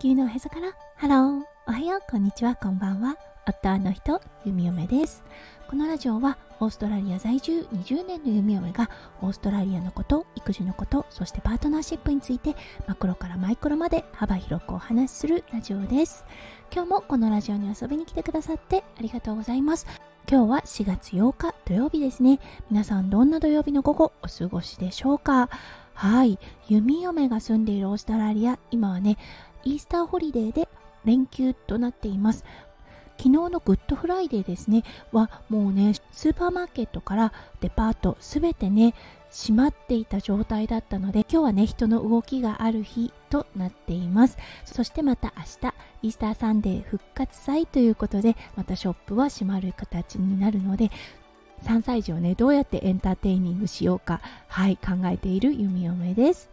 球のおへそから。ハローおはよう。こんにちは。こんばんは。夫の人弓嫁です。このラジオはオーストラリア在住20年の弓嫁がオーストラリアのこと育児のことそしてパートナーシップについてマクロからマイクロまで幅広くお話しするラジオです。今日もこのラジオに遊びに来てくださってありがとうございます。今日は4月8日土曜日ですね。皆さんどんな土曜日の午後お過ごしでしょうか？はい。弓嫁が住んでいるオーストラリア今はね Easter holiday で連休となっています。昨日の Good Friday ですね。はもうねスーパーマーケットからデパートすべてね閉まっていた状態だったので今日はね人の動きがある日となっています。そしてまた明日 Easter Sunday 復活祭ということでまたショップは閉まる形になるので3歳児をねどうやって entertaining しようかはい考えている弓嫁です。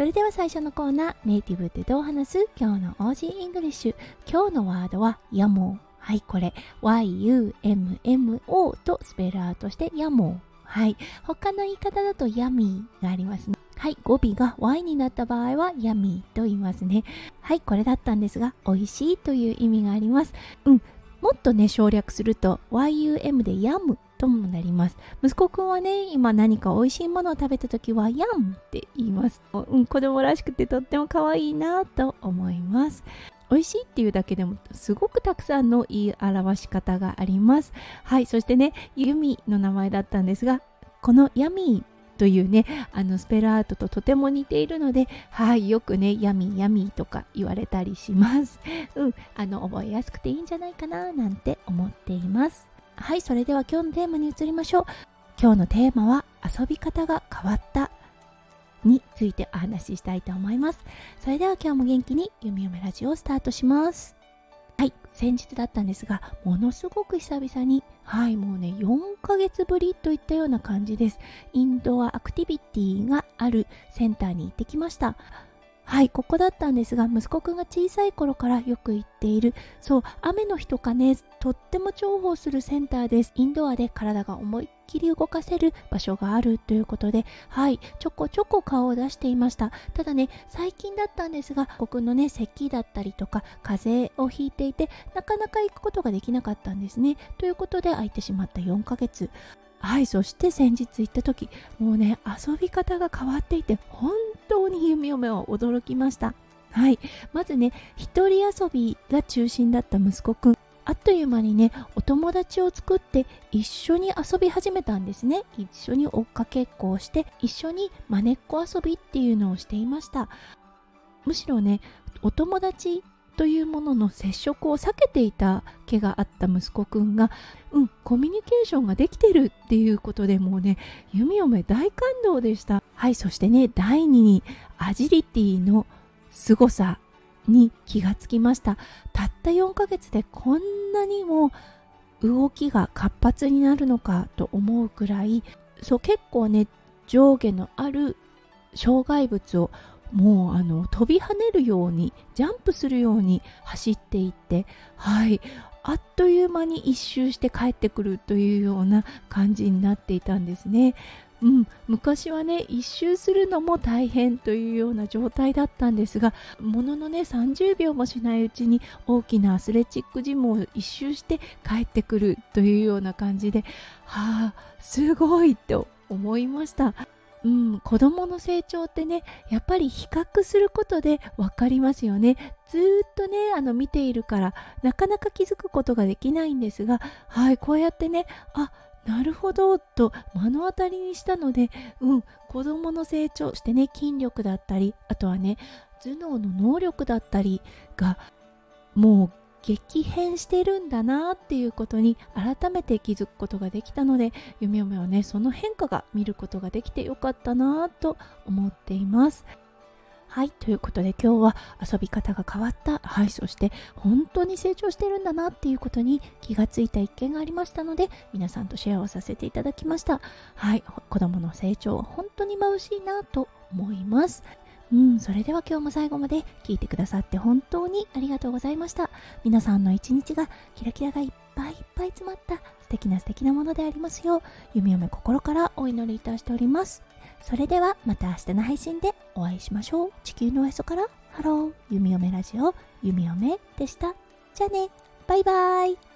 それでは最初のコーナーネイティブってどう話す今日の オージー English。今日のワードは yummo。はいこれ YUMMO と spell out して yummo。はい他の言い方だと yummy がありますね。はい語尾が Y になった場合は yummy と言いますね。はいこれだったんですが美味しいという意味があります。うんもっとね省略すると YUM でヤムともなります。息子くんはね今何か美味しいものを食べた時はヤンって言います、うん、子供らしくてとっても可愛いなと思います。美味しいっていうだけでもすごくたくさんの言い表し方があります。はいそしてねユミの名前だったんですがこのヤミーというねあのスペルアートととても似ているのではいよくねヤミーヤミとか言われたりします。うんあの覚えやすくていいんじゃないかななんて思っています。はいそれでは今日のテーマに移りましょう。今日のテーマは遊び方が変わったについてお話ししたいと思います。それでは今日も元気に「ゆみゆめラジオ」をスタートします。はい先日だったんですがものすごく久々にはいもうね4ヶ月ぶりといったような感じです。インドアアクティビティがあるセンターに行ってきました。はいここだったんですが息子くんが小さい頃からよく行っている。そう雨の日とかねとっても重宝するセンターです。インドアで体が思いっきり動かせる場所があるということではいちょこちょこ顔を出していました。ただね最近だったんですが僕のね咳だったりとか風邪をひいていてなかなか行くことができなかったんですね。ということで空いてしまった4ヶ月。はいそして先日行った時もうね遊び方が変わっていて本当に弓嫁は驚きました。はいまずね一人遊びが中心だった息子くん。あっという間にねお友達を作って一緒に遊び始めたんですね。一緒に追っかけっこをして一緒にまねっこ遊びっていうのをしていました。むしろねお友達というものの接触を避けていた毛があった息子くんが、うん、コミュニケーションができてるっていうことでもうね、弓嫁大感動でした。はい、そしてね、第2にアジリティの凄さに気がつきました。たった4ヶ月でこんなにも動きが活発になるのかと思うくらい、そう結構ね、上下のある障害物をもうあの飛び跳ねるようにジャンプするように走っていってはい。あっという間に一周して帰ってくるというような感じになっていたんですね。うん、昔はね一周するのも大変というような状態だったんですがもののね30秒もしないうちに大きなアスレチックジムを一周して帰ってくるというような感じではあすごいと思いました。うん、子供の成長ってねやっぱり比較することで分かりますよね。ずっとねあの見ているからなかなか気づくことができないんですがはいこうやってねあなるほどと目の当たりにしたので、うん、子供の成長してね筋力だったりあとはね頭脳の能力だったりがもう激変してるんだなっていうことに改めて気づくことができたので弓嫁はね。その変化が見ることができてよかったなと思っています。はい。ということで今日は遊び方が変わった。はい。そして本当に成長してるんだなっていうことに気がついた一件がありましたので皆さんとシェアをさせていただきました。はい。子供の成長本当に眩しいなと思います。うん、それでは今日も最後まで聞いてくださって本当にありがとうございました。皆さんの一日がキラキラがいっぱいいっぱい詰まった素敵な素敵なものでありますよう、弓嫁心からお祈りいたしております。それではまた明日の配信でお会いしましょう。地球のおへそからハロー、弓嫁ラジオ、弓嫁でした。じゃあね、バイバーイ。